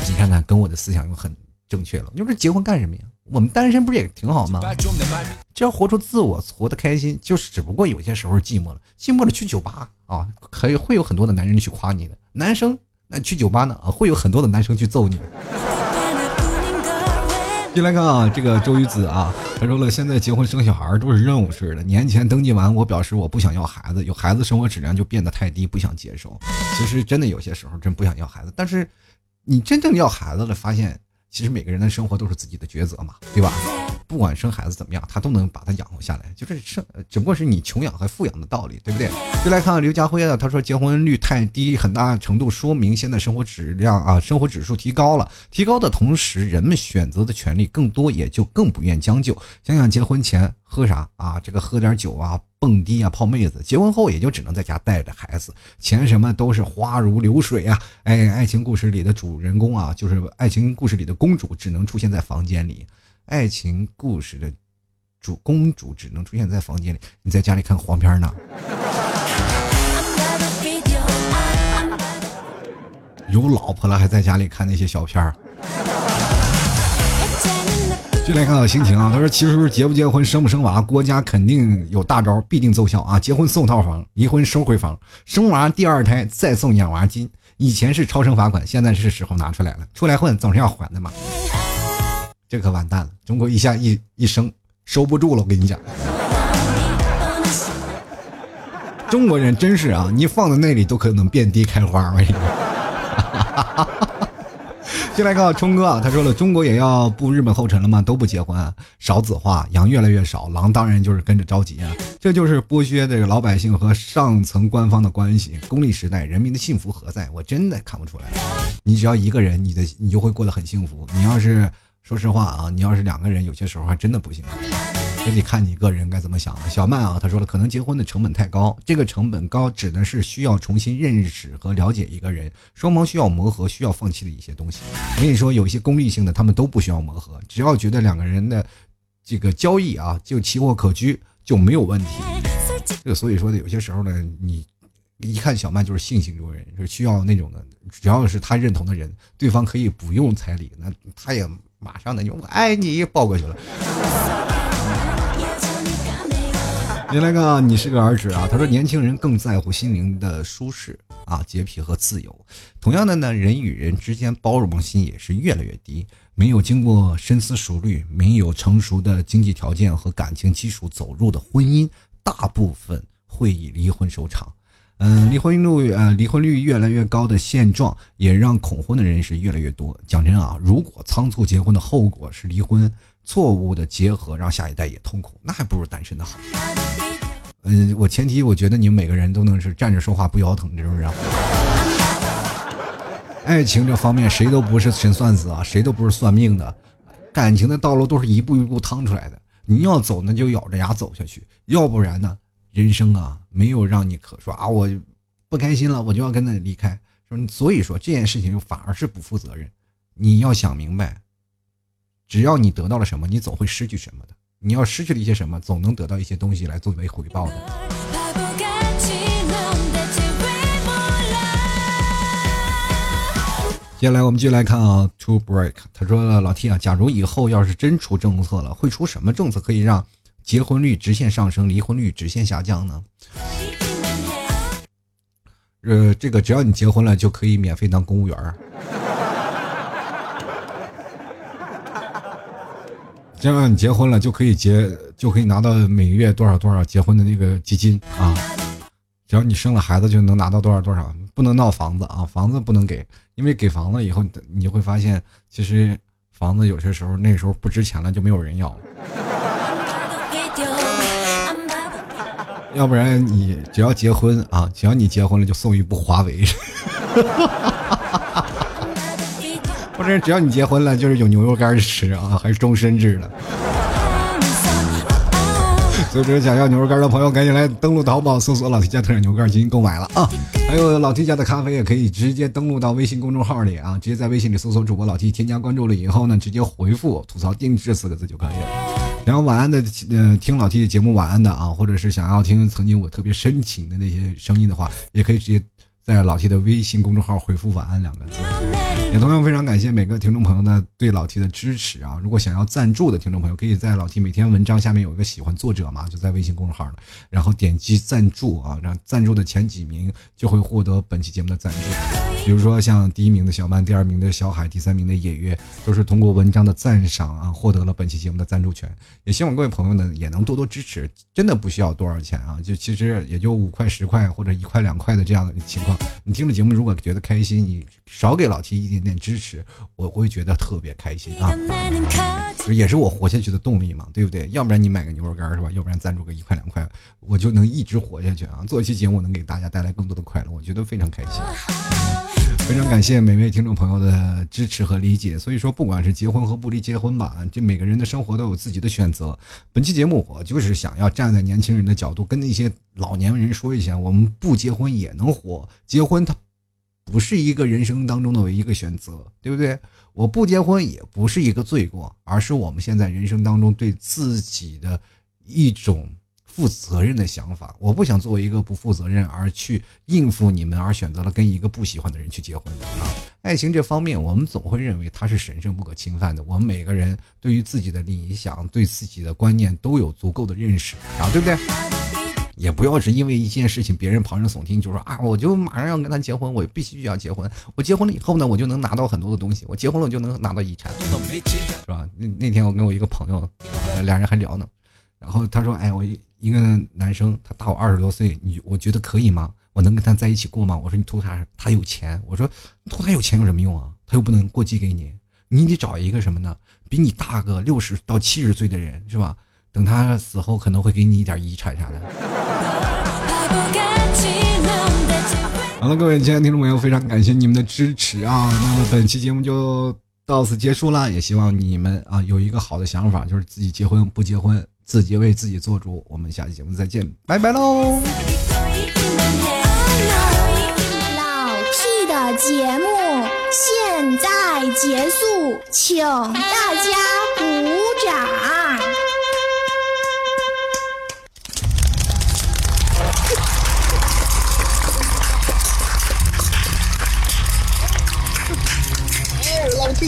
你看看，跟我的思想又很正确了。你说结婚干什么呀？我们单身不是也挺好吗？只要活出自我，活得开心，就是只不过有些时候寂寞了，寂寞了去酒吧啊，可以会有很多的男人去夸你的。男生那去酒吧呢啊，会有很多的男生去揍你。进来看啊，这个周瑜子啊，他说了，现在结婚生小孩都是任务式的。年前登记完，我表示我不想要孩子，有孩子生活质量就变得太低，不想接受。其实真的有些时候真不想要孩子，但是你真正要孩子了，发现。其实每个人的生活都是自己的抉择嘛，对吧？不管生孩子怎么样，他都能把他养活下来，就是生，只不过是你穷养和富养的道理，对不对？就来看看刘家辉的，他说结婚率太低，很大程度说明现在生活质量啊，生活指数提高了，提高的同时，人们选择的权利更多，也就更不愿将就。想想结婚前喝啥啊，这个喝点酒啊。蹦迪啊，泡妹子，结婚后也就只能在家带着孩子，钱什么都是花如流水啊！哎，爱情故事里的主人公啊，就是爱情故事里的公主，只能出现在房间里；爱情故事的主公主只能出现在房间里。你在家里看黄片呢？有老婆了还在家里看那些小片儿？就来看看心情啊，他说：“其实结不结婚、生不生娃，国家肯定有大招，必定奏效啊！结婚送套房，离婚收回房，生娃第二胎再送养娃金。以前是超生罚款，现在是时候拿出来了。出来混总是要还的嘛。这可完蛋了，中国一下一一生收不住了，我跟你讲，中国人真是啊，你放在那里都可能遍地开花。我跟你讲。”进来看冲哥啊，他说了，中国也要步日本后尘了吗？都不结婚，少子化，羊越来越少，狼当然就是跟着着急啊。这就是剥削这个老百姓和上层官方的关系。功利时代，人民的幸福何在？我真的看不出来。你只要一个人，你的你就会过得很幸福。你要是说实话啊，你要是两个人，有些时候还真的不行。这得看你个人该怎么想了。小曼啊，他说了，可能结婚的成本太高。这个成本高指的是需要重新认识和了解一个人，双方需要磨合，需要放弃的一些东西。我跟你说，有一些功利性的，他们都不需要磨合，只要觉得两个人的这个交易啊，就奇货可居就没有问题。这个所以说呢，有些时候呢，你一看小曼就是性情中人，是需要那种的，只要是他认同的人，对方可以不用彩礼，那他也马上的就我爱你抱过去了。原来个你是个儿子啊！他说年轻人更在乎心灵的舒适啊、洁癖和自由。同样的呢，人与人之间包容心也是越来越低。没有经过深思熟虑、没有成熟的经济条件和感情基础走入的婚姻，大部分会以离婚收场。嗯，离婚率呃离婚率越来越高的现状，也让恐婚的人是越来越多。讲真啊，如果仓促结婚的后果是离婚。错误的结合让下一代也痛苦，那还不如单身的好。嗯，我前提我觉得你们每个人都能是站着说话不腰疼，是不是？爱情这方面谁都不是神算子啊，谁都不是算命的，感情的道路都是一步一步趟出来的。你要走那就咬着牙走下去，要不然呢，人生啊没有让你可说啊，我不开心了我就要跟他离开。说所以说这件事情就反而是不负责任，你要想明白。只要你得到了什么，你总会失去什么的。你要失去了一些什么，总能得到一些东西来作为回报的。接下来我们继续来看啊，To Break，他说老 T 啊，假如以后要是真出政策了，会出什么政策可以让结婚率直线上升，离婚率直线下降呢？呃，这个只要你结婚了，就可以免费当公务员儿。只要你结婚了，就可以结，就可以拿到每个月多少多少结婚的那个基金啊。只要你生了孩子，就能拿到多少多少。不能闹房子啊，房子不能给，因为给房子以后，你会发现，其实房子有些时候那时候不值钱了，就没有人要。要不然你只要结婚啊，只要你结婚了就送一部华为，或者只要你结婚了就是有牛肉干吃啊，还是终身制的。所以说想要牛肉干的朋友赶紧来登录淘宝搜索老 T 家特产牛肉干进行购买了啊！还有老 T 家的咖啡也可以直接登录到微信公众号里啊，直接在微信里搜索主播老 T 添加关注了以后呢，直接回复吐槽定制四个字就可以了。然后晚安的，呃，听老 T 的节目晚安的啊，或者是想要听曾经我特别深情的那些声音的话，也可以直接在老 T 的微信公众号回复晚安两个字。也同样非常感谢每个听众朋友呢对老 T 的支持啊！如果想要赞助的听众朋友，可以在老 T 每天文章下面有一个喜欢作者嘛，就在微信公众号了，然后点击赞助啊，让赞助的前几名就会获得本期节目的赞助。比如说像第一名的小曼，第二名的小海，第三名的野月，都是通过文章的赞赏啊，获得了本期节目的赞助权。也希望各位朋友呢也能多多支持，真的不需要多少钱啊，就其实也就五块、十块或者一块、两块的这样的情况。你听了节目如果觉得开心，你少给老 T 一点。点支持，我会觉得特别开心啊，也是我活下去的动力嘛，对不对？要不然你买个牛肉干是吧？要不然赞助个一块两块，我就能一直活下去啊！做一期节目能给大家带来更多的快乐，我觉得非常开心。非常感谢每位听众朋友的支持和理解。所以说，不管是结婚和不离结婚吧，这每个人的生活都有自己的选择。本期节目我就是想要站在年轻人的角度，跟那些老年人说一下：我们不结婚也能活，结婚它。不是一个人生当中的一个选择，对不对？我不结婚也不是一个罪过，而是我们现在人生当中对自己的一种负责任的想法。我不想作为一个不负责任而去应付你们，而选择了跟一个不喜欢的人去结婚啊！爱情这方面，我们总会认为它是神圣不可侵犯的。我们每个人对于自己的理想、对自己的观念都有足够的认识啊，对不对？也不要是因为一件事情，别人旁人耸听就说啊，我就马上要跟他结婚，我必须要结婚。我结婚了以后呢，我就能拿到很多的东西。我结婚了，我就能拿到遗产，是吧？那那天我跟我一个朋友，俩人还聊呢，然后他说，哎，我一个男生，他大我二十多岁，你我觉得可以吗？我能跟他在一起过吗？我说你图啥？他有钱。我说图他有钱有什么用啊？他又不能过继给你，你得找一个什么呢？比你大个六十到七十岁的人，是吧？等他死后可能会给你一点遗产啥的。好了，各位亲爱的听众朋友，非常感谢你们的支持啊！那么本期节目就到此结束了，也希望你们啊有一个好的想法，就是自己结婚不结婚，自己为自己做主。我们下期节目再见，拜拜喽！老 T 的节目现在结束，请大家鼓掌。好，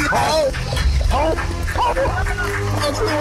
好，好，好，It's the way